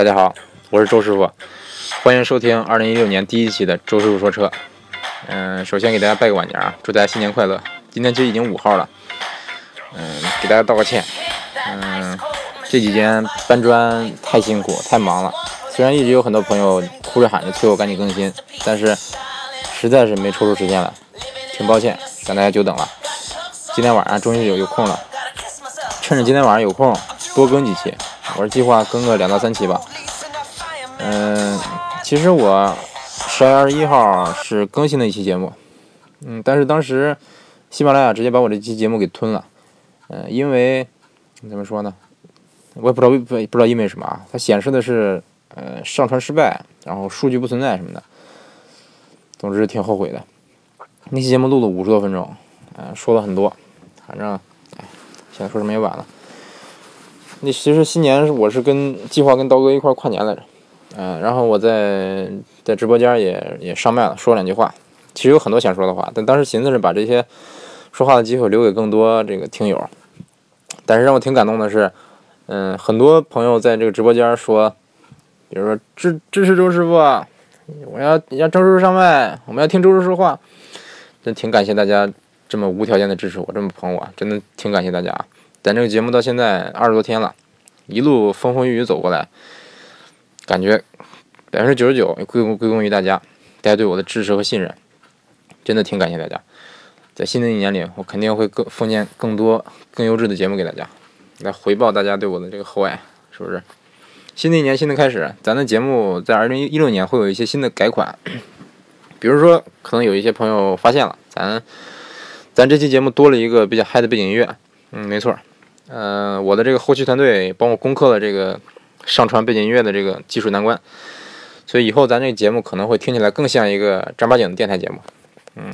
大家好，我是周师傅，欢迎收听二零一六年第一期的周师傅说车。嗯，首先给大家拜个晚年啊，祝大家新年快乐！今天其实已经五号了，嗯，给大家道个歉。嗯，这几天搬砖太辛苦，太忙了。虽然一直有很多朋友哭着喊着催我赶紧更新，但是实在是没抽出时间来，挺抱歉，让大家久等了。今天晚上终于有有空了，趁着今天晚上有空，多更几期。我是计划更个两到三期吧。嗯，其实我十二月二十一号是更新的一期节目，嗯，但是当时喜马拉雅直接把我这期节目给吞了。嗯，因为怎么说呢，我也不知道为不不知道因为什么啊，它显示的是呃上传失败，然后数据不存在什么的。总之挺后悔的。那期节目录了五十多分钟，嗯，说了很多，反正哎，现在说什么也晚了。那其实新年我是跟计划跟刀哥一块跨年来着，嗯，然后我在在直播间也也上麦了，说两句话。其实有很多想说的话，但当时寻思是把这些说话的机会留给更多这个听友。但是让我挺感动的是，嗯，很多朋友在这个直播间说，比如说支支持周师傅，我要让周师傅上麦，我们要听周师傅说话，真挺感谢大家这么无条件的支持我，这么捧我，真的挺感谢大家。咱这个节目到现在二十多天了，一路风风雨雨走过来，感觉百分之九十九归功归功于大家，大家对我的支持和信任，真的挺感谢大家。在新的一年里，我肯定会更奉献更多更优质的节目给大家，来回报大家对我的这个厚爱，是不是？新的一年新的开始，咱的节目在二零一六年会有一些新的改款，比如说，可能有一些朋友发现了，咱咱这期节目多了一个比较嗨的背景音乐，嗯，没错。呃，我的这个后期团队帮我攻克了这个上传背景音乐的这个技术难关，所以以后咱这个节目可能会听起来更像一个正儿八经的电台节目。嗯，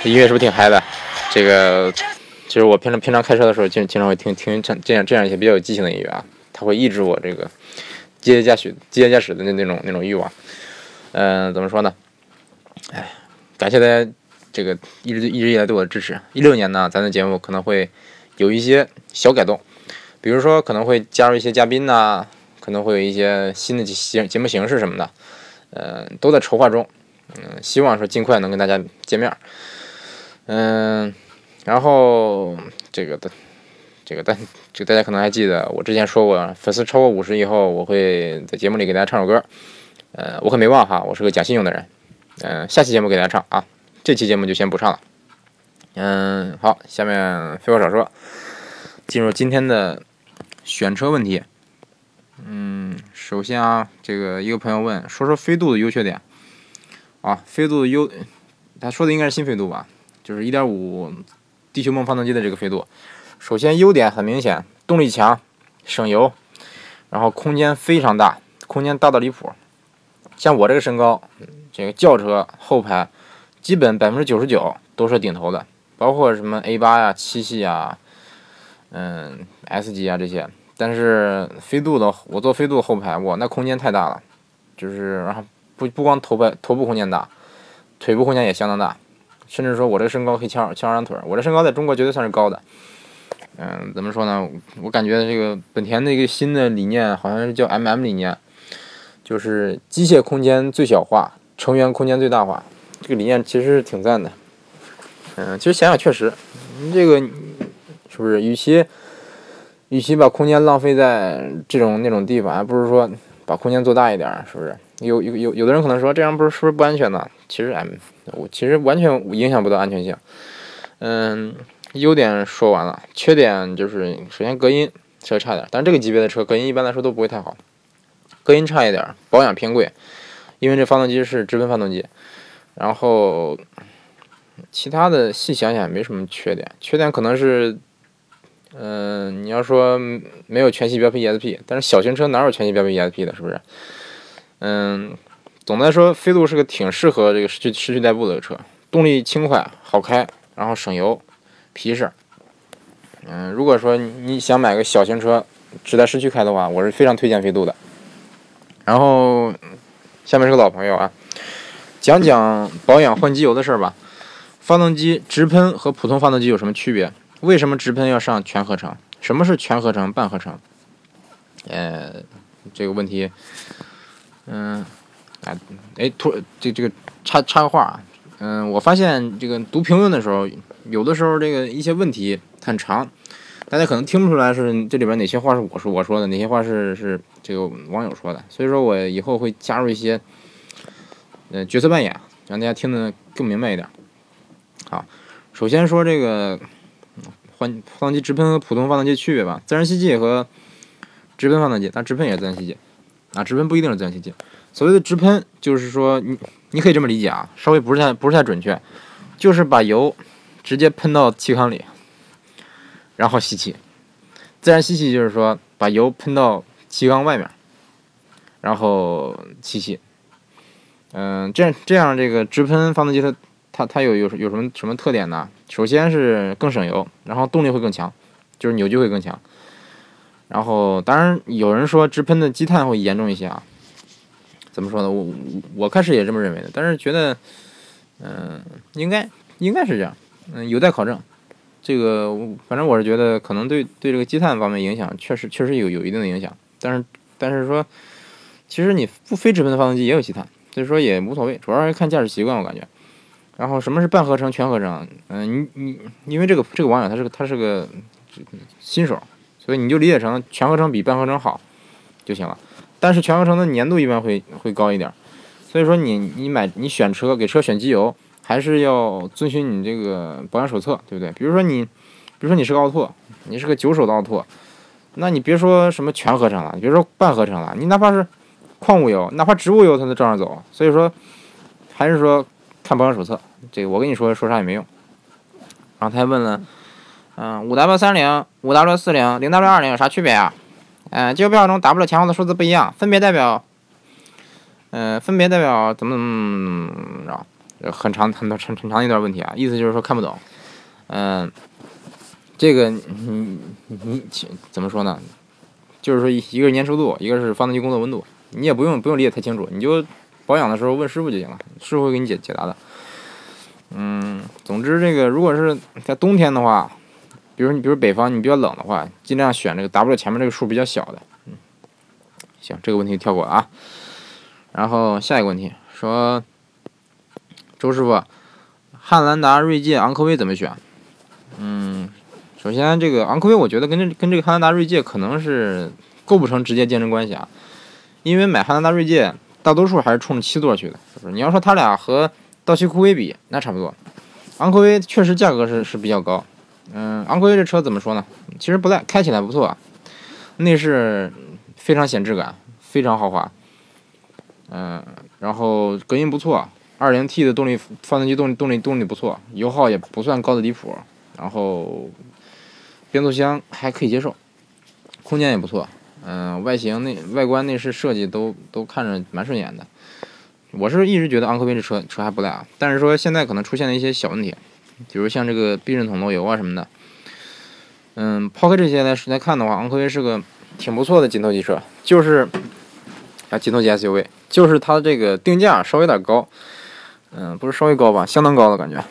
这音乐是不是挺嗨的？这个其实我平常平常开车的时候经经常会听听这这样这样一些比较有激情的音乐啊，它会抑制我这个机械驾驶机械驾驶的那那种那种欲望。嗯，怎么说呢？哎，感谢大家这个一直一直以来对我的支持。一六年呢，咱的节目可能会有一些小改动，比如说可能会加入一些嘉宾呐，可能会有一些新的节节目形式什么的，呃，都在筹划中。嗯，希望说尽快能跟大家见面。嗯，然后这个的这个，但这个大家可能还记得，我之前说过，粉丝超过五十以后，我会在节目里给大家唱首歌。呃，我可没忘哈，我是个讲信用的人。嗯，下期节目给大家唱啊，这期节目就先不唱了。嗯，好，下面废话少说，进入今天的选车问题。嗯，首先啊，这个一个朋友问，说说飞度的优缺点。啊，飞度的优，他说的应该是新飞度吧，就是1.5地球梦发动机的这个飞度。首先优点很明显，动力强，省油，然后空间非常大，空间大到离谱。像我这个身高。这个轿车后排基本百分之九十九都是顶头的，包括什么 A 八呀、七系啊、嗯 S 级啊这些。但是飞度的，我坐飞度后排，哇，那空间太大了，就是然后不不光头排头部空间大，腿部空间也相当大，甚至说我这个身高可以翘翘二郎腿，我这身高在中国绝对算是高的。嗯，怎么说呢？我感觉这个本田的一个新的理念好像是叫 MM 理念，就是机械空间最小化。成员空间最大化，这个理念其实是挺赞的。嗯，其实想想确实，这个是不是？与其与其把空间浪费在这种那种地方，还不如说把空间做大一点，是不是？有有有有的人可能说这样不是是不是不安全呢？其实，嗯，我其实完全影响不到安全性。嗯，优点说完了，缺点就是首先隔音稍微差点，但这个级别的车隔音一般来说都不会太好，隔音差一点，保养偏贵。因为这发动机是直喷发动机，然后其他的细想想也没什么缺点，缺点可能是，嗯，你要说没有全系标配 ESP，但是小型车哪有全系标配 ESP 的，是不是？嗯，总的来说，飞度是个挺适合这个市区市区代步的车，动力轻快，好开，然后省油，皮实。嗯，如果说你想买个小型车，只在市区开的话，我是非常推荐飞度的。然后。下面是个老朋友啊，讲讲保养换机油的事儿吧。发动机直喷和普通发动机有什么区别？为什么直喷要上全合成？什么是全合成、半合成？呃，这个问题，嗯，哎，哎，突这这个插插个话啊，嗯，我发现这个读评论的时候，有的时候这个一些问题很长，大家可能听不出来是这里边哪些话是我说我说的，哪些话是是这个网友说的，所以说我以后会加入一些，呃，角色扮演，让大家听得更明白一点。好，首先说这个。换发动机直喷和普通发动机区别吧，自然吸气和直喷发动机，但直喷也是自然吸气啊，直喷不一定是自然吸气。所谓的直喷，就是说你你可以这么理解啊，稍微不是太不是太准确，就是把油直接喷到气缸里，然后吸气。自然吸气就是说把油喷到气缸外面，然后吸气。嗯，这样这样这个直喷发动机它。它它有有有什么什么特点呢？首先是更省油，然后动力会更强，就是扭矩会更强。然后当然有人说直喷的积碳会严重一些啊，怎么说呢？我我开始也这么认为的，但是觉得，嗯，应该应该是这样，嗯，有待考证。这个反正我是觉得可能对对这个积碳方面影响确实确实有有一定的影响，但是但是说，其实你不非直喷的发动机也有积碳，所以说也无所谓，主要是看驾驶习惯，我感觉。然后什么是半合成、全合成？嗯，你你因为这个这个网友他是个他是个新手，所以你就理解成全合成比半合成好就行了。但是全合成的粘度一般会会高一点，所以说你你买你选车给车选机油还是要遵循你这个保养手册，对不对？比如说你比如说你是个奥拓，你是个九手的奥拓，那你别说什么全合成了，你别说半合成了，你哪怕是矿物油，哪怕植物油它都照样走。所以说还是说看保养手册。这个我跟你说说啥也没用。然后他还问了，嗯，五 W 三零、五 W 四零、零 W 二零有啥区别啊？嗯，机油标号中 W 前后的数字不一样，分别代表，嗯，分别代表怎么怎么着？很长很多很很长一段问题啊，意思就是说看不懂。嗯，这个你你怎么说呢？就是说一个是粘稠度，一个是发动机工作温度，你也不用不用理解太清楚，你就保养的时候问师傅就行了，师傅会给你解解答的。嗯，总之这个如果是在冬天的话，比如你比如北方你比较冷的话，尽量选这个 W 前面这个数比较小的。嗯，行，这个问题跳过啊。然后下一个问题说，周师傅，汉兰达、锐界、昂科威怎么选？嗯，首先这个昂科威我觉得跟这跟这个汉兰达、锐界可能是构不成直接竞争关系啊，因为买汉兰达、锐界大多数还是冲着七座去的。你要说他俩和道奇酷威比那差不多，昂科威确实价格是是比较高，嗯，昂科威这车怎么说呢？其实不赖，开起来不错，内饰非常显质感，非常豪华，嗯，然后隔音不错，2.0T 的动力发动机动力动力动力不错，油耗也不算高的离谱，然后变速箱还可以接受，空间也不错，嗯，外形内外观内饰设计都都看着蛮顺眼的。我是一直觉得昂科威这车车还不赖啊，但是说现在可能出现了一些小问题，比如像这个避震筒漏油啊什么的。嗯，抛开这些来来看的话，昂科威是个挺不错的紧凑级车，就是啊紧凑级 SUV，就是它这个定价稍微有点高，嗯，不是稍微高吧，相当高的感觉。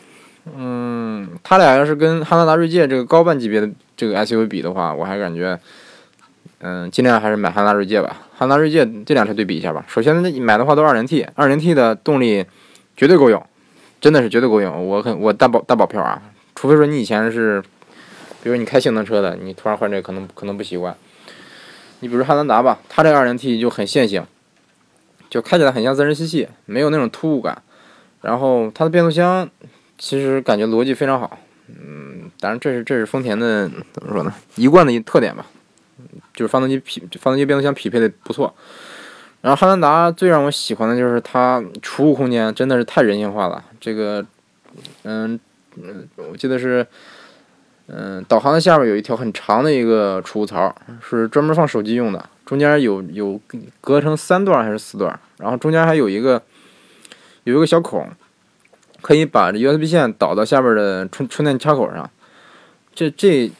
嗯，它俩要是跟汉兰达锐界这个高半级别的这个 SUV 比的话，我还感觉。嗯，尽量还是买汉兰达锐界吧。汉兰达锐界这两车对比一下吧。首先，买的话都二零 T，二零 T 的动力绝对够用，真的是绝对够用。我很我大保大保票啊！除非说你以前是，比如你开性能车的，你突然换这个可能可能不习惯。你比如汉兰达吧，它这二零 T 就很线性，就开起来很像自然吸气，没有那种突兀感。然后它的变速箱其实感觉逻辑非常好。嗯，当然这是这是丰田的怎么说呢？一贯的一特点吧。就是发动机匹发动机变速箱匹配的不错，然后汉兰达最让我喜欢的就是它储物空间真的是太人性化了。这个，嗯嗯，我记得是，嗯，导航的下面有一条很长的一个储物槽，是专门放手机用的，中间有有隔成三段还是四段，然后中间还有一个有一个小孔，可以把这 USB 线导到下边的充充电插口上，这这。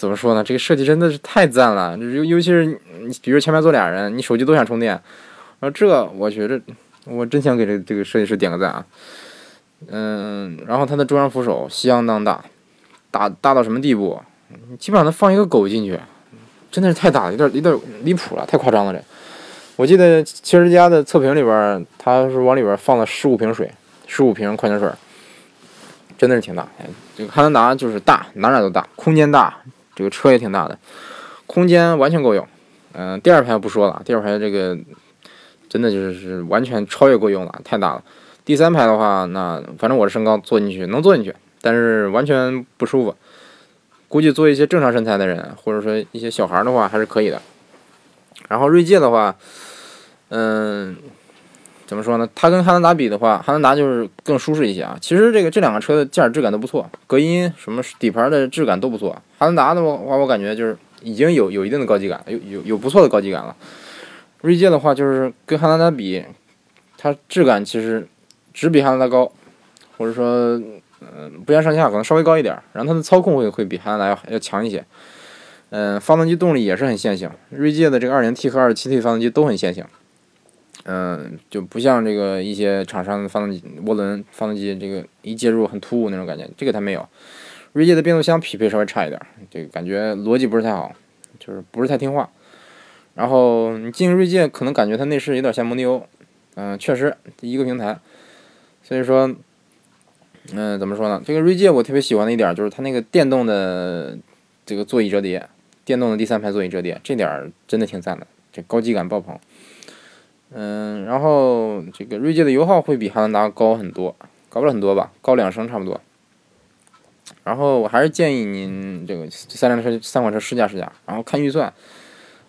怎么说呢？这个设计真的是太赞了，尤尤其是你，比如前面坐俩人，你手机都想充电，啊，这我觉着我真想给这这个设计师点个赞啊。嗯，然后它的中央扶手相当大，大大到什么地步？基本上能放一个狗进去，真的是太大了，有点有点离谱了，太夸张了这。我记得汽车之家的测评里边，他是往里边放了十五瓶水，十五瓶矿泉水，真的是挺大。这个汉兰达就是大，哪哪都大，空间大，这个车也挺大的，空间完全够用。嗯，第二排不说了，第二排这个真的就是是完全超越够用了，太大了。第三排的话，那反正我的身高坐进去能坐进去，但是完全不舒服。估计坐一些正常身材的人，或者说一些小孩的话，还是可以的。然后锐界的话。嗯，怎么说呢？它跟汉兰达比的话，汉兰达就是更舒适一些啊。其实这个这两个车的驾驶质感都不错，隔音什么底盘的质感都不错。汉兰达的话，我感觉就是已经有有一定的高级感，有有有不错的高级感了。锐界的话，就是跟汉兰达比，它质感其实只比汉兰达高，或者说，嗯，不相上下，可能稍微高一点。然后它的操控会会比汉兰达要要强一些。嗯，发动机动力也是很线性，锐界的这个 2.0T 和 2.7T 发动机都很线性。嗯，就不像这个一些厂商的发动机涡轮发动机，这个一介入很突兀那种感觉，这个它没有。锐界的变速箱匹配稍微差一点，这个感觉逻辑不是太好，就是不是太听话。然后你进锐界，可能感觉它内饰有点像蒙迪欧，嗯，确实一个平台。所以说，嗯，怎么说呢？这个锐界我特别喜欢的一点就是它那个电动的这个座椅折叠，电动的第三排座椅折叠，这点真的挺赞的，这高级感爆棚。嗯，然后这个锐界的油耗会比汉兰达高很多，高不了很多吧，高两升差不多。然后我还是建议您这个三辆车三款车试驾试驾，然后看预算。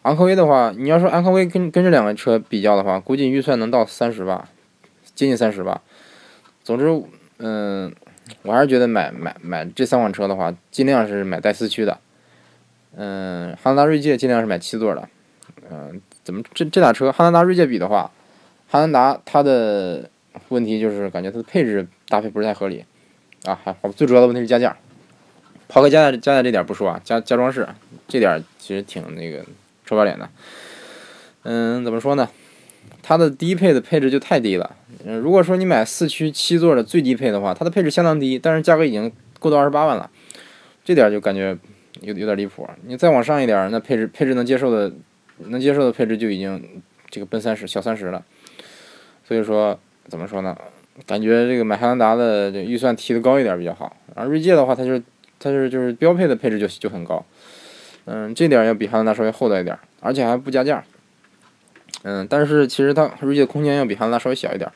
昂科威的话，你要说昂科威跟跟这两个车比较的话，估计预算能到三十吧，接近三十吧。总之，嗯，我还是觉得买买买这三款车的话，尽量是买带四驱的。嗯，汉兰达锐界尽量是买七座的。嗯。怎么这这俩车汉兰达锐界比的话，汉兰达它的问题就是感觉它的配置搭配不是太合理啊，还最主要的问题是加价。抛开加价加价这点不说啊，加加装饰这点其实挺那个臭不要脸的。嗯，怎么说呢？它的低配的配置就太低了。嗯，如果说你买四驱七座的最低配的话，它的配置相当低，但是价格已经够到二十八万了，这点就感觉有有点离谱。你再往上一点，那配置配置能接受的。能接受的配置就已经这个奔三十小三十了，所以说怎么说呢？感觉这个买汉兰达的这预算提的高一点比较好。然后锐界的话，它就是它就是就是标配的配置就就很高，嗯，这点要比汉兰达稍微厚道一点，而且还不加价。嗯，但是其实它锐界空间要比汉兰达稍微小一点。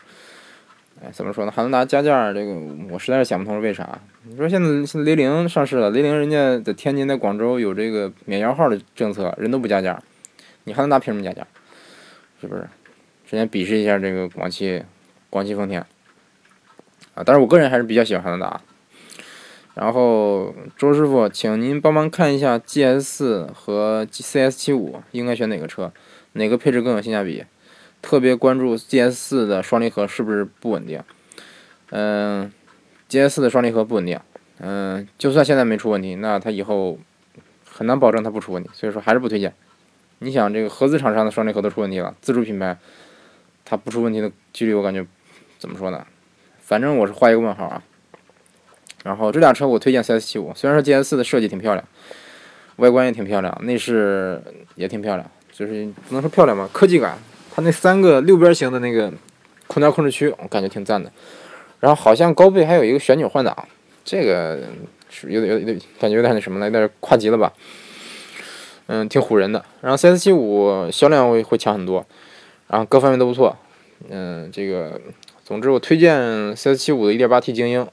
哎，怎么说呢？汉兰达加价这个我实在是想不通是为啥。你说现在现在雷凌上市了，雷凌人家在天津在广州有这个免摇号的政策，人都不加价。你汉兰达凭什么加价？是不是？首先比试一下这个广汽，广汽丰田啊。但是我个人还是比较喜欢汉兰达。然后周师傅，请您帮忙看一下 GS 四和 CS 七五应该选哪个车，哪个配置更有性价比？特别关注 GS 四的双离合是不是不稳定？嗯，GS 四的双离合不稳定。嗯，就算现在没出问题，那它以后很难保证它不出问题。所以说还是不推荐。你想这个合资厂商的双离合都出问题了，自主品牌它不出问题的几率，我感觉怎么说呢？反正我是画一个问号啊。然后这俩车我推荐 CS75，虽然说 GS4 的设计挺漂亮，外观也挺漂亮，内饰也挺漂亮，就是不能说漂亮吧，科技感。它那三个六边形的那个空调控制区，我感觉挺赞的。然后好像高配还有一个旋钮换挡，这个是有点有点感觉有点那什么了，有点跨级了吧。嗯，挺唬人的。然后 CS 七五销量会会强很多，然后各方面都不错。嗯，这个，总之我推荐 CS 七五的 1.8T 精英，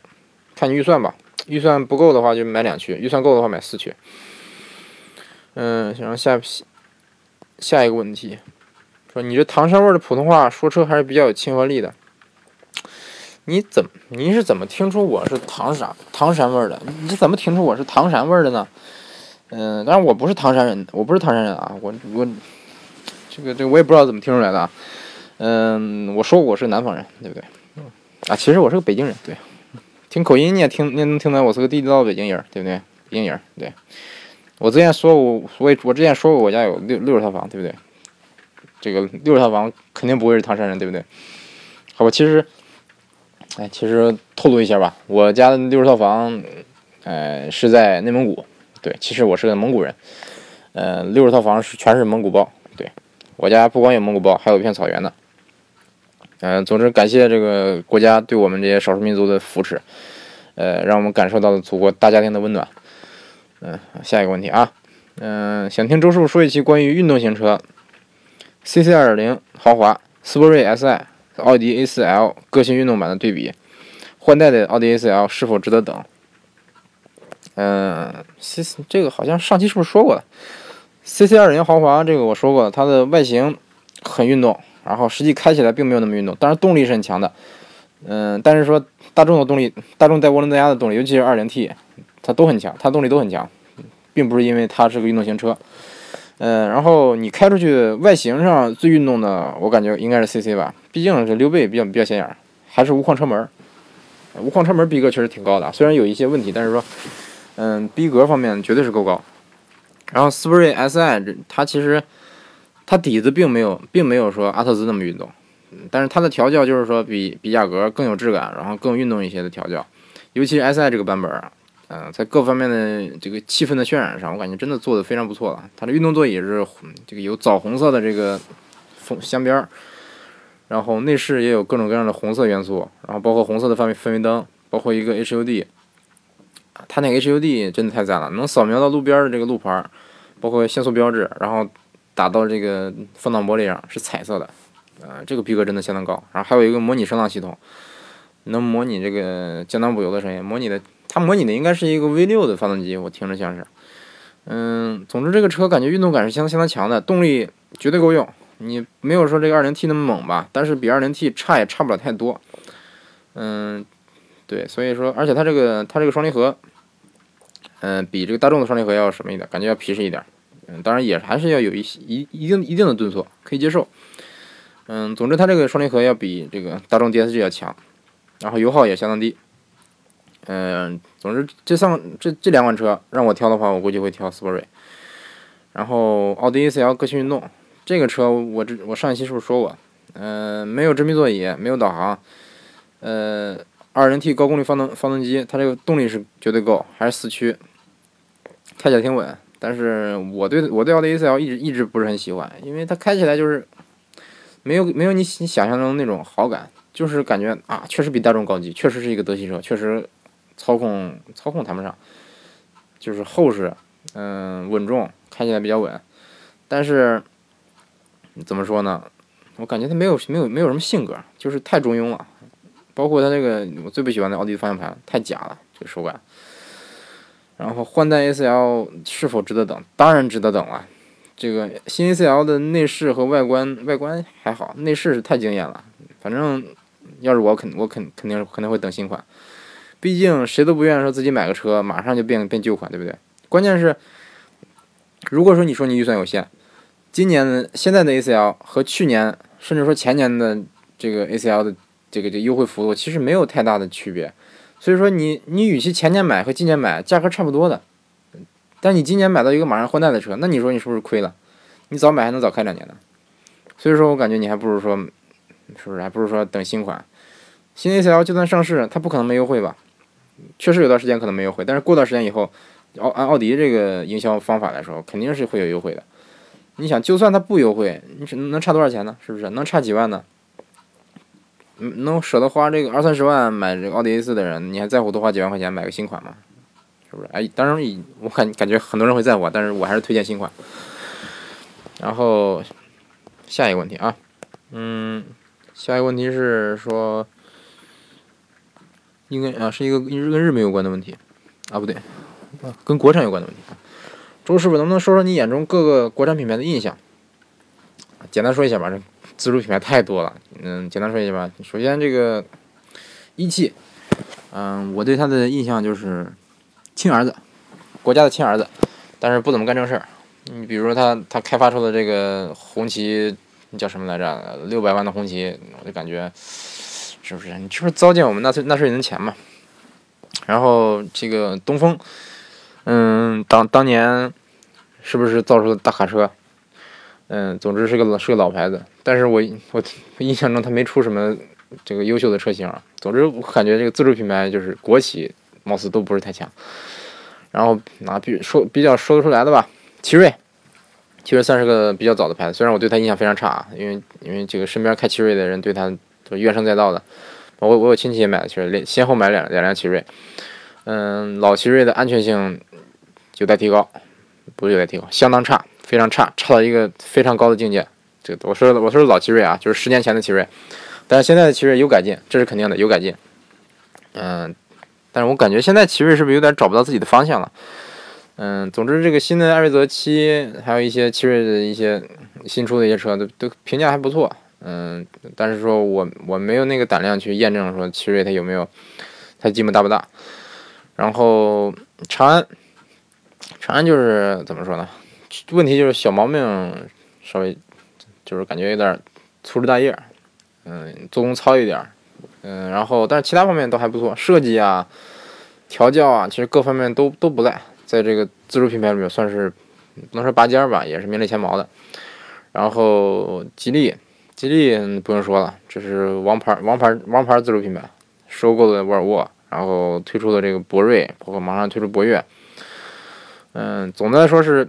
看你预算吧。预算不够的话就买两驱，预算够的话买四驱。嗯，然后下下一个问题，说你这唐山味的普通话说车还是比较有亲和力的。你怎么，你是怎么听出我是唐山唐山味的？你是怎么听出我是唐山味的呢？嗯，当然我不是唐山人，我不是唐山人啊，我我这个这个我也不知道怎么听出来的啊。嗯，我说我是南方人，对不对？啊，其实我是个北京人，对。听口音你也听，你也能听出来我是个地道的北京人，对不对？北京人，对。我之前说过，我我之前说过我家有六六十套房，对不对？这个六十套房肯定不会是唐山人，对不对？好吧，其实哎，其实透露一下吧，我家的六十套房，呃，是在内蒙古。对，其实我是个蒙古人。呃，六十套房是全是蒙古包。对，我家不光有蒙古包，还有一片草原呢。嗯，总之感谢这个国家对我们这些少数民族的扶持，呃，让我们感受到了祖国大家庭的温暖。嗯，下一个问题啊，嗯，想听周师傅说一期关于运动型车，CC 2.0豪华斯铂瑞 SI、奥迪 A4L 个性运动版的对比，换代的奥迪 A4L 是否值得等？嗯，C 这个好像上期是不是说过了？CC 2.0豪华这个我说过了，它的外形很运动。然后实际开起来并没有那么运动，当然动力是很强的，嗯，但是说大众的动力，大众带涡轮增压的动力，尤其是 2.0T，它都很强，它动力都很强，并不是因为它是个运动型车，嗯，然后你开出去外形上最运动的，我感觉应该是 CC 吧，毕竟是溜背比较比较显眼，还是无框车门，无框车门逼格确实挺高的，虽然有一些问题，但是说，嗯，逼格方面绝对是够高。然后斯铂瑞 SI 这它其实。它底子并没有，并没有说阿特兹那么运动，但是它的调教就是说比比雅阁更有质感，然后更运动一些的调教，尤其是 SI 这个版本啊，嗯，在各方面的这个气氛的渲染上，我感觉真的做的非常不错了。它的运动座椅是这个有枣红色的这个风镶边儿，然后内饰也有各种各样的红色元素，然后包括红色的氛围氛围灯，包括一个 HUD，它那个 HUD 真的太赞了，能扫描到路边的这个路牌，包括限速标志，然后。打到这个风挡玻璃上是彩色的，呃，这个逼格真的相当高。然后还有一个模拟声浪系统，能模拟这个降档补油的声音。模拟的，它模拟的应该是一个 V6 的发动机，我听着像是。嗯，总之这个车感觉运动感是相当相当强的，动力绝对够用。你没有说这个 2.0T 那么猛吧，但是比 2.0T 差也差不了太多。嗯，对，所以说，而且它这个它这个双离合，嗯，比这个大众的双离合要什么一点，感觉要皮实一点。嗯，当然也还是要有一些一一定一定的顿挫，可以接受。嗯，总之它这个双离合要比这个大众 DSG 要强，然后油耗也相当低。嗯，总之这三这这两款车让我挑的话，我估计会挑斯铂瑞。然后奥迪 A4L 个性运动这个车，我这我上一期是不是说过？嗯，没有真皮座椅，没有导航。呃，2.0T 高功率发动发动机，它这个动力是绝对够，还是四驱，开起来挺稳。但是我对我对奥迪 A4L 一直一直不是很喜欢，因为它开起来就是没有没有你你想象中那种好感，就是感觉啊，确实比大众高级，确实是一个德系车，确实操控操控谈不上，就是厚实，嗯，稳重，开起来比较稳。但是怎么说呢？我感觉它没有没有没有什么性格，就是太中庸了。包括它这个我最不喜欢的奥迪方向盘，太假了，这个手感。然后换代 A C L 是否值得等？当然值得等了。这个新 A C L 的内饰和外观，外观还好，内饰是太惊艳了。反正要是我肯，我肯肯定肯定会等新款。毕竟谁都不愿意说自己买个车马上就变变旧款，对不对？关键是，如果说你说你预算有限，今年的现在的 A C L 和去年甚至说前年的这个 A C L 的这个这优惠幅度其实没有太大的区别。所以说你你与其前年买和今年买价格差不多的，但你今年买到一个马上换代的车，那你说你是不是亏了？你早买还能早开两年呢。所以说我感觉你还不如说，是不是还不如说等新款，新 A4L 就算上市，它不可能没优惠吧？确实有段时间可能没优惠，但是过段时间以后，奥按奥迪这个营销方法来说，肯定是会有优惠的。你想，就算它不优惠，你能能差多少钱呢？是不是能差几万呢？能舍得花这个二三十万买这个奥迪 A 四的人，你还在乎多花几万块钱买个新款吗？是不是？哎，当然，我感感觉很多人会在乎，但是我还是推荐新款。然后下一个问题啊，嗯，下一个问题是说，应该啊是一个跟日本有关的问题啊，不对，跟国产有关的问题。周师傅能不能说说你眼中各个国产品牌的印象？简单说一下吧，这。自主品牌太多了，嗯，简单说一下吧。首先，这个一汽，嗯，我对他的印象就是亲儿子，国家的亲儿子，但是不怎么干正事儿。你比如说他他开发出的这个红旗，叫什么来着？六百万的红旗，我就感觉是不是？你是不是糟践我们纳税纳税人的钱嘛？然后这个东风，嗯，当当年是不是造出的大卡车？嗯，总之是个老是个老牌子，但是我我印象中他没出什么这个优秀的车型。总之，我感觉这个自主品牌就是国企，貌似都不是太强。然后拿比说比较说得出来的吧，奇瑞，奇瑞算是个比较早的牌子，虽然我对它印象非常差啊，因为因为这个身边开奇瑞的人对它都怨声载道的。我我有亲戚也买了奇瑞，先后买两两辆奇瑞。嗯，老奇瑞的安全性有待提高，不是有待提高，相当差，非常差，差到一个非常高的境界。这个我说的我说的老奇瑞啊，就是十年前的奇瑞，但是现在的奇瑞有改进，这是肯定的，有改进。嗯，但是我感觉现在奇瑞是不是有点找不到自己的方向了？嗯，总之这个新的艾瑞泽七，还有一些奇瑞的一些新出的一些车都都评价还不错。嗯，但是说我我没有那个胆量去验证说奇瑞它有没有，它进步大不大。然后长安，长安就是怎么说呢？问题就是小毛病稍微就是感觉有点粗枝大叶，嗯，做工糙一点，嗯，然后但是其他方面都还不错，设计啊、调教啊，其实各方面都都不赖，在这个自主品牌里面算是不能说拔尖吧，也是名列前茅的。然后吉利。吉利不用说了，这是王牌、王牌、王牌自主品牌，收购了沃尔沃，然后推出了这个博瑞，包括马上推出博越。嗯，总的来说是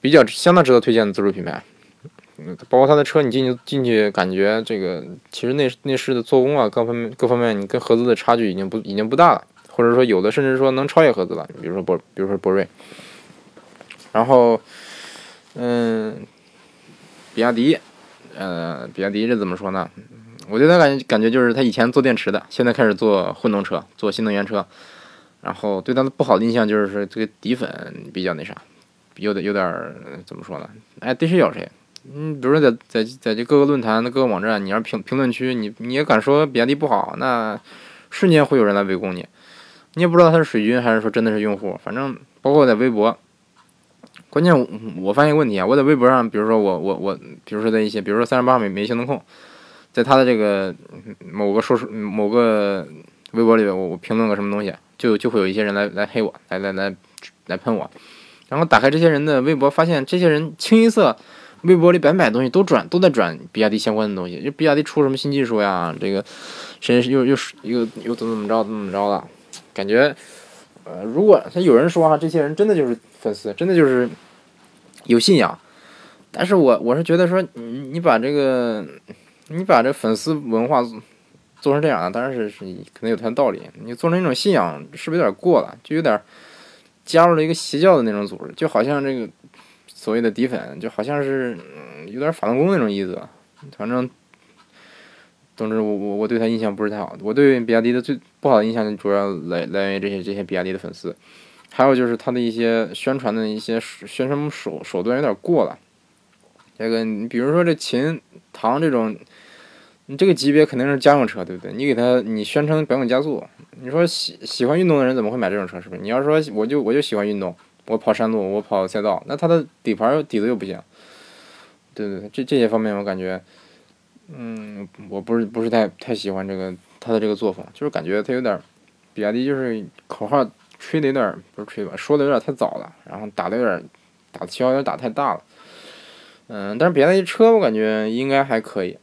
比较相当值得推荐的自主品牌。嗯，包括它的车，你进去进去感觉这个其实内内饰的做工啊，各方面各方面，你跟合资的差距已经不已经不大了，或者说有的甚至说能超越合资了。比如说博，比如说博瑞。然后，嗯，比亚迪。呃，比亚迪这怎么说呢？我对他感觉感觉就是他以前做电池的，现在开始做混动车，做新能源车。然后对他的不好的印象就是说这个底粉比较那啥，有点有点怎么说呢？哎，逮谁咬谁。嗯，比如说在在在这各个论坛的各个网站，你要评评论区，你你也敢说比亚迪不好，那瞬间会有人来围攻你。你也不知道他是水军还是说真的是用户，反正包括在微博。关键我发现一个问题啊，我在微博上，比如说我我我，比如说在一些，比如说三十八号美美行动控，在他的这个某个说说某个微博里边，我我评论个什么东西，就就会有一些人来来黑我，来来来来喷我，然后打开这些人的微博，发现这些人清一色微博里百分百东西都转都在转比亚迪相关的东西，就比亚迪出什么新技术呀，这个谁又又又又怎么怎么着怎么怎么着了，感觉。呃，如果他有人说哈，这些人真的就是粉丝，真的就是有信仰，但是我我是觉得说，你你把这个，你把这粉丝文化做成这样，当然是是可能有它的道理。你做成一种信仰，是不是有点过了？就有点加入了一个邪教的那种组织，就好像这个所谓的底粉，就好像是嗯有点法轮功那种意思，反正。总之，我我我对他印象不是太好。我对比亚迪的最不好的印象，主要来来源于这些这些比亚迪的粉丝，还有就是他的一些宣传的一些宣传手手段有点过了。这个你比如说这秦唐这种，你这个级别肯定是家用车，对不对？你给他你宣称百公里加速，你说喜喜欢运动的人怎么会买这种车？是不是？你要说我就我就喜欢运动，我跑山路，我跑赛道，那它的底盘底子又不行。对对对，这这些方面我感觉。嗯，我不是不是太太喜欢这个他的这个作风，就是感觉他有点，比亚迪就是口号吹的有点不是吹吧，说的有点太早了，然后打的有点打的旗号有点打太大了。嗯，但是比亚迪车我感觉应该还可以，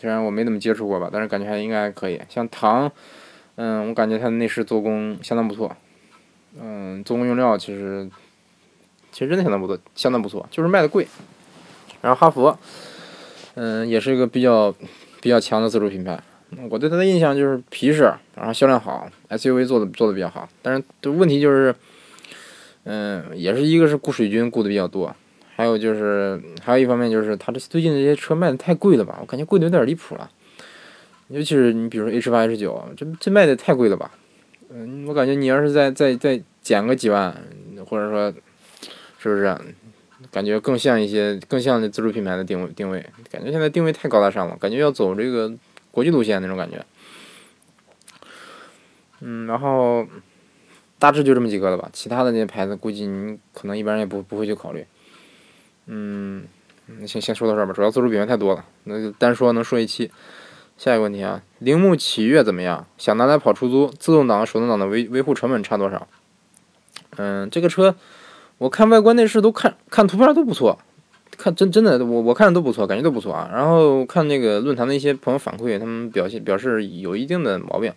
虽然我没怎么接触过吧，但是感觉还应该还可以。像唐，嗯，我感觉它的内饰做工相当不错，嗯，做工用料其实其实真的相当不错，相当不错，就是卖的贵。然后哈弗。嗯，也是一个比较比较强的自主品牌。我对它的印象就是皮实，然后销量好，SUV 做的做的比较好。但是问题就是，嗯，也是一个是雇水军雇的比较多，还有就是还有一方面就是它这最近这些车卖的太贵了吧？我感觉贵的有点离谱了。尤其是你比如说 H 八 H 九，这这卖的太贵了吧？嗯，我感觉你要是再再再减个几万，或者说是不是？感觉更像一些，更像那自主品牌的定位定位。感觉现在定位太高大上了，感觉要走这个国际路线那种感觉。嗯，然后大致就这么几个了吧，其他的那些牌子估计你可能一般人也不不会去考虑。嗯，先先说到这儿吧，主要自主品牌太多了，那就单说能说一期。下一个问题啊，铃木启悦怎么样？想拿来跑出租，自动挡、手动挡的维维护成本差多少？嗯，这个车。我看外观内饰都看看图片都不错，看真真的，我我看着都不错，感觉都不错啊。然后看那个论坛的一些朋友反馈，他们表现表示有一定的毛病，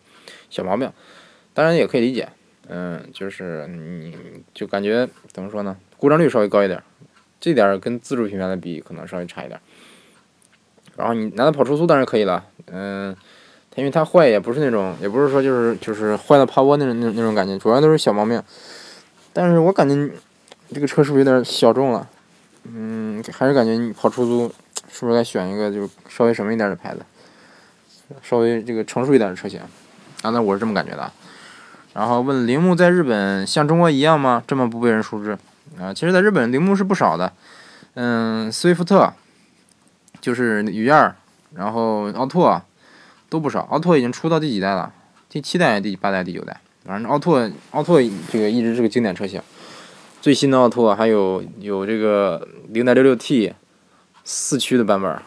小毛病，当然也可以理解。嗯，就是你就感觉怎么说呢？故障率稍微高一点，这点跟自主品牌的比可能稍微差一点。然后你拿它跑初速当然可以了，嗯，它因为它坏也不是那种，也不是说就是就是坏了趴窝那种那种那种感觉，主要都是小毛病。但是我感觉这个车是不是有点小众了？嗯，还是感觉你跑出租是不是该选一个就稍微什么一点的牌子，稍微这个成熟一点的车型？啊，那我是这么感觉的。然后问铃木在日本像中国一样吗？这么不被人熟知？啊，其实在日本铃木是不少的。嗯，斯威夫特，就是雨燕，然后奥拓都不少。奥拓已经出到第几代了？第七代、第八代、第九代？反正奥拓，奥拓这个一直是个经典车型。最新的奥拓还有有这个零点六六 T 四驱的版本，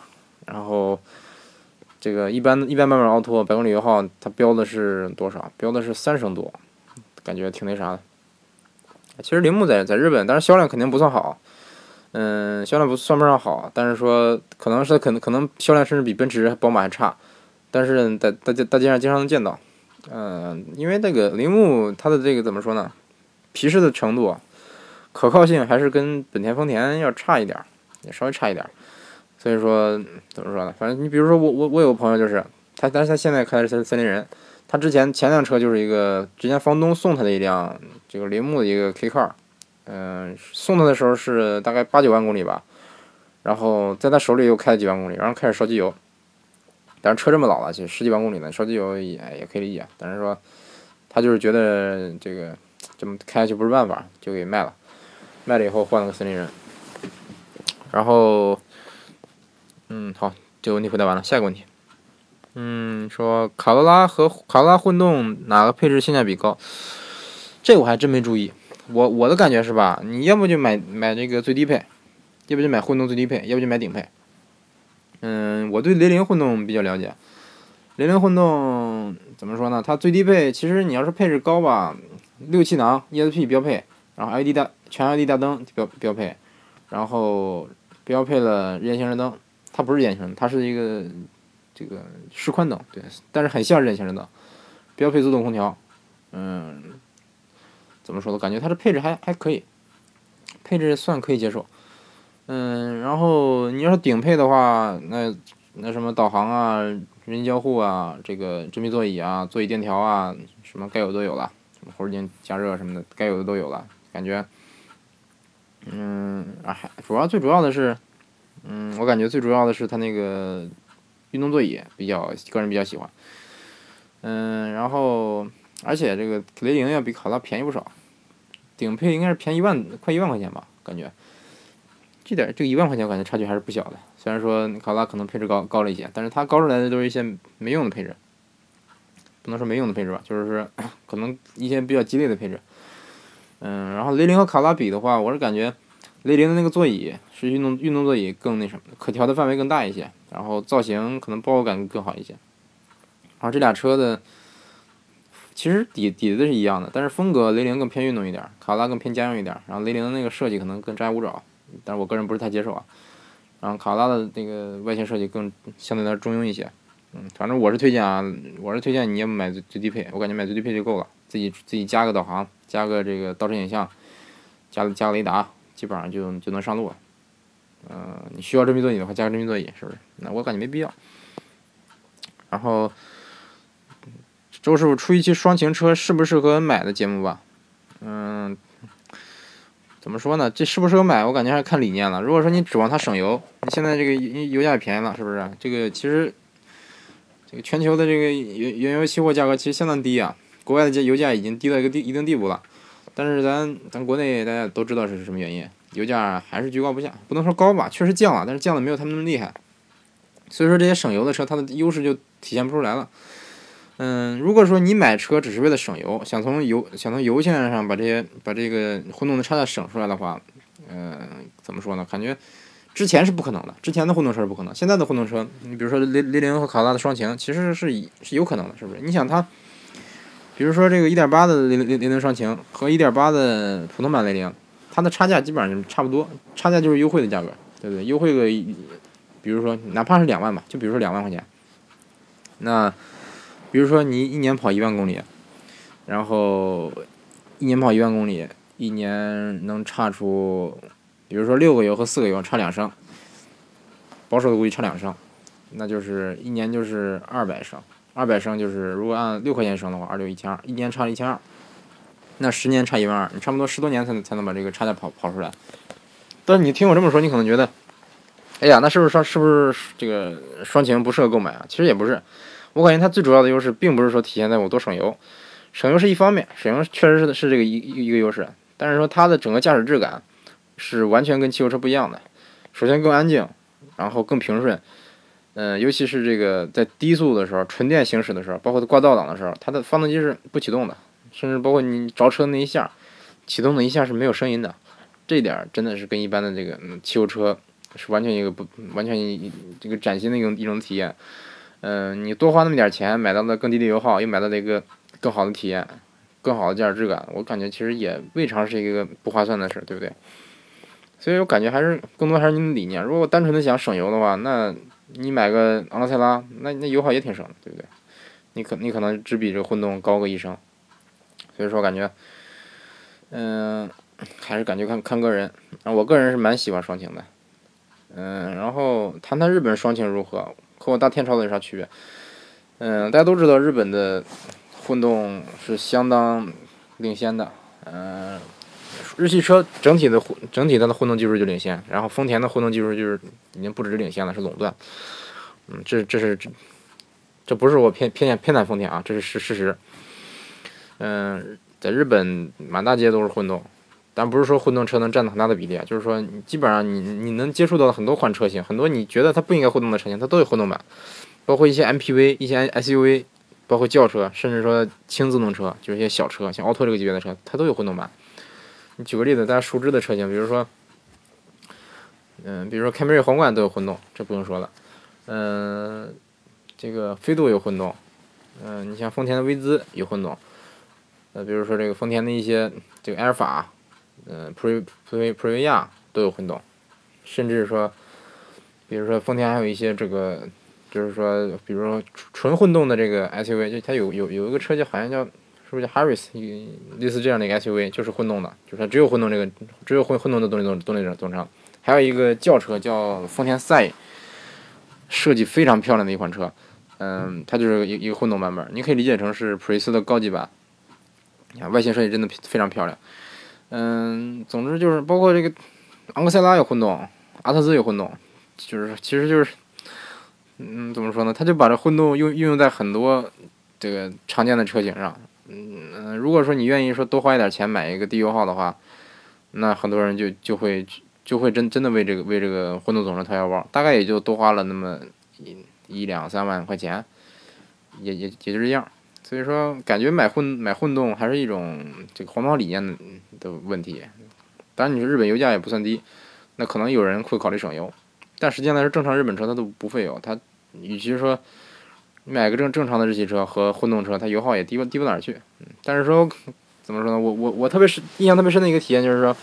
然后这个一般一般版本奥拓百公里油耗它标的是多少？标的是三升多，感觉挺那啥的。其实铃木在在日本，但是销量肯定不算好，嗯，销量不算不上好，但是说可能是可能可能销量甚至比奔驰、宝马还差，但是在大街大街上经常能见到，嗯，因为那个铃木它的这个怎么说呢？皮实的程度。可靠性还是跟本田、丰田要差一点儿，也稍微差一点儿。所以说，怎么说呢？反正你比如说我我我有个朋友就是他，但是他现在开的是森林人，他之前前辆车就是一个之前房东送他的一辆这个铃木的一个 K car，嗯，送他的时候是大概八九万公里吧，然后在他手里又开了几万公里，然后开始烧机油。但是车这么老了，其实十几万公里呢，烧机油也也可以理解。但是说他就是觉得这个这么开下去不是办法，就给卖了。卖了以后换了个森林人，然后，嗯，好，这个问题回答完了，下一个问题，嗯，说卡罗拉和卡罗拉混动哪个配置性价比高？这我还真没注意，我我的感觉是吧，你要不就买买这个最低配，要不就买混动最低配，要不就买顶配。嗯，我对雷凌混动比较了解，雷凌混动怎么说呢？它最低配其实你要是配置高吧，六气囊 ESP 标配，然后 LED 大。全 LED 大灯标标配，然后标配了日间行车灯，它不是日间行，它是一个这个示宽灯，对，但是很像日间行车灯。标配自动空调，嗯，怎么说呢？感觉它的配置还还可以，配置算可以接受。嗯，然后你要是顶配的话，那那什么导航啊、人机交互啊、这个真皮座椅啊、座椅电调啊，什么该有都有了，什么后视镜加热什么的，该有的都有了，感觉。嗯啊，还主要最主要的是，嗯，我感觉最主要的是它那个运动座椅比较个人比较喜欢，嗯，然后而且这个雷凌要比卡罗拉便宜不少，顶配应该是便宜一万快一万块钱吧，感觉，这点这个一万块钱我感觉差距还是不小的，虽然说卡罗拉可能配置高高了一些，但是它高出来的都是一些没用的配置，不能说没用的配置吧，就是 可能一些比较鸡肋的配置。嗯，然后雷凌和卡罗拉比的话，我是感觉雷凌的那个座椅是运动运动座椅更那什么，可调的范围更大一些，然后造型可能包裹感更好一些。然后这俩车的其实底底子是一样的，但是风格雷凌更偏运动一点，卡罗拉更偏家用一点。然后雷凌的那个设计可能更张牙舞爪，但是我个人不是太接受啊。然后卡罗拉的那个外形设计更相对来说中庸一些。嗯，反正我是推荐啊，我是推荐你要买最最低配，我感觉买最低配就够了，自己自己加个导航。加个这个倒车影像，加加个雷达，基本上就就能上路了。嗯，你需要真皮座椅的话，加个真皮座椅，是不是？那我感觉没必要。然后，周师傅出一期双擎车适不适合买的节目吧？嗯，怎么说呢？这适不适合买，我感觉还是看理念了。如果说你指望它省油，你现在这个油价便宜了，是不是？这个其实，这个全球的这个原原油期货价格其实相当低啊。国外的这油价已经低到一个地一定地步了，但是咱咱国内大家都知道是什么原因，油价还是居高不下，不能说高吧，确实降了，但是降的没有他们那么厉害，所以说这些省油的车它的优势就体现不出来了。嗯，如果说你买车只是为了省油，想从油想从油钱上把这些把这个混动的差价省出来的话，嗯，怎么说呢？感觉之前是不可能的，之前的混动车是不可能，现在的混动车，你比如说雷雷凌和卡罗拉的双擎，其实是是有可能的，是不是？你想它。比如说这个1.8的雷雷雷凌双擎和1.8的普通版雷凌，它的差价基本上差不多，差价就是优惠的价格。对不对？优惠个，比如说哪怕是两万吧，就比如说两万块钱，那比如说你一年跑一万公里，然后一年跑一万公里，一年能差出，比如说六个油和四个油差两升，保守的估计差两升，那就是一年就是二百升，二百升就是如果按六块钱升的话，二六一千二，一年差一千二。那十年差一万二，你差不多十多年才能才能把这个差价跑跑出来。但是你听我这么说，你可能觉得，哎呀，那是不是说是不是这个双擎不适合购买啊？其实也不是，我感觉它最主要的优势并不是说体现在我多省油，省油是一方面，省油确实是是这个一一个优势，但是说它的整个驾驶质感是完全跟汽油车不一样的。首先更安静，然后更平顺，嗯，尤其是这个在低速的时候，纯电行驶的时候，包括它挂倒档的时候，它的发动机是不启动的。甚至包括你着车那一下，启动的一下是没有声音的，这一点真的是跟一般的这个嗯汽油车是完全一个不完全一这个崭新的一种一种体验。嗯，你多花那么点钱买到了更低的油耗，又买到了一个更好的体验，更好的驾驶质感，我感觉其实也未尝是一个不划算的事，对不对？所以我感觉还是更多还是你的理念。如果单纯的想省油的话，那你买个昂克赛拉，那那油耗也挺省，对不对？你可你可能只比这混动高个一升。所以说，感觉，嗯，还是感觉看看个人。啊，我个人是蛮喜欢双擎的。嗯，然后谈谈日本双擎如何，和我大天朝的有啥区别？嗯，大家都知道日本的混动是相当领先的。嗯，日系车整体的混整体它的混动技术就领先，然后丰田的混动技术就是已经不止领先了，是垄断。嗯，这这是这这不是我偏偏偏袒丰田啊，这是事事实。嗯，在日本满大街都是混动，但不是说混动车能占很大的比例啊，就是说你基本上你你能接触到的很多款车型，很多你觉得它不应该混动的车型，它都有混动版，包括一些 MPV、一些 SUV，包括轿车，甚至说轻自动车，就是一些小车，像奥拓这个级别的车，它都有混动版。你举个例子，大家熟知的车型，比如说，嗯，比如说凯美瑞皇冠都有混动，这不用说了。嗯，这个飞度有混动，嗯，你像丰田的威姿有混动。呃，比如说这个丰田的一些这个埃尔法，嗯，普锐普锐普锐亚都有混动，甚至说，比如说丰田还有一些这个，就是说，比如说纯混动的这个 SUV，就它有有有一个车叫好像叫是不是叫 Harris，类似这样的一个 SUV，就是混动的，就是它只有混动这个只有混混动的动力动动力总成。还有一个轿车叫丰田赛，设计非常漂亮的一款车，嗯，它就是一一个混动版本，你可以理解成是普锐斯的高级版。你看外形设计真的非常漂亮，嗯，总之就是包括这个昂克赛拉有混动，阿特兹有混动，就是其实就是，嗯，怎么说呢？他就把这混动用运用在很多这个常见的车型上，嗯，如果说你愿意说多花一点钱买一个低油耗的话，那很多人就就会就会真真的为这个为这个混动总成掏腰包，大概也就多花了那么一一两三万块钱，也也也就这样。所以说，感觉买混买混动还是一种这个环保理念的的问题。当然，你说日本油价也不算低，那可能有人会考虑省油。但实际上来说，正常日本车它都不费油。它与其说买个正正常的日系车和混动车，它油耗也低不低不哪儿去。嗯但是说怎么说呢？我我我特别是印象特别深的一个体验就是说，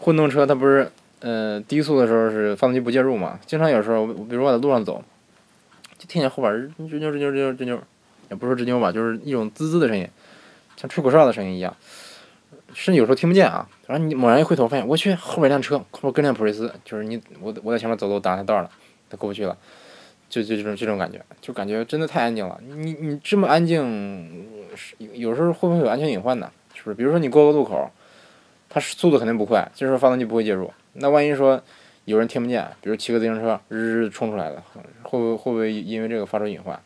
混动车它不是呃低速的时候是发动机不介入嘛？经常有时候，比如我在路上走，就听见后边吱扭吱扭吱扭吱扭。也不说吱扭吧，就是一种滋滋的声音，像吹口哨的声音一样，甚至有时候听不见啊。然后你猛然一回头，发现我去后边辆车，后边跟辆普锐斯，就是你我我在前面走路挡他道了，他过不去了，就就这种这种感觉，就感觉真的太安静了。你你这么安静，有时候会不会有安全隐患呢？是不是？比如说你过个路口，它速度肯定不快，这时候发动机不会介入，那万一说有人听不见，比如骑个自行车日日冲出来了，会不会会不会因为这个发出隐患？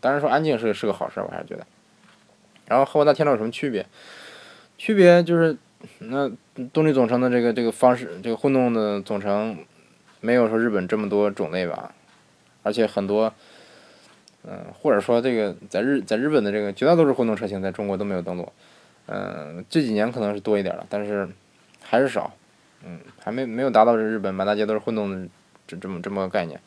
当然说安静是是个好事，我还是觉得。然后和我大天籁有什么区别？区别就是那动力总成的这个这个方式，这个混动的总成没有说日本这么多种类吧，而且很多，嗯，或者说这个在日在日本的这个绝大多数混动车型在中国都没有登陆，嗯，这几年可能是多一点了，但是还是少，嗯，还没没有达到这日本满大街都是混动的这这么这么个概念。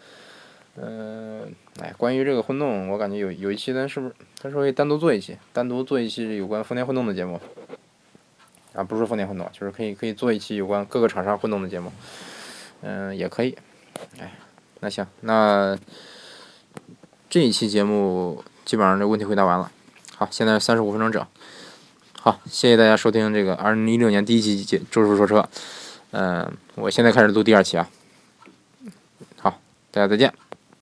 嗯，哎，关于这个混动，我感觉有有一期咱是不是，咱说可以单独做一期，单独做一期有关丰田混动的节目，啊，不是丰田混动，就是可以可以做一期有关各个厂商混动的节目。嗯，也可以。哎，那行，那这一期节目基本上这问题回答完了。好，现在三十五分钟整。好，谢谢大家收听这个二零一六年第一期节周叔说车。嗯，我现在开始录第二期啊。好，大家再见。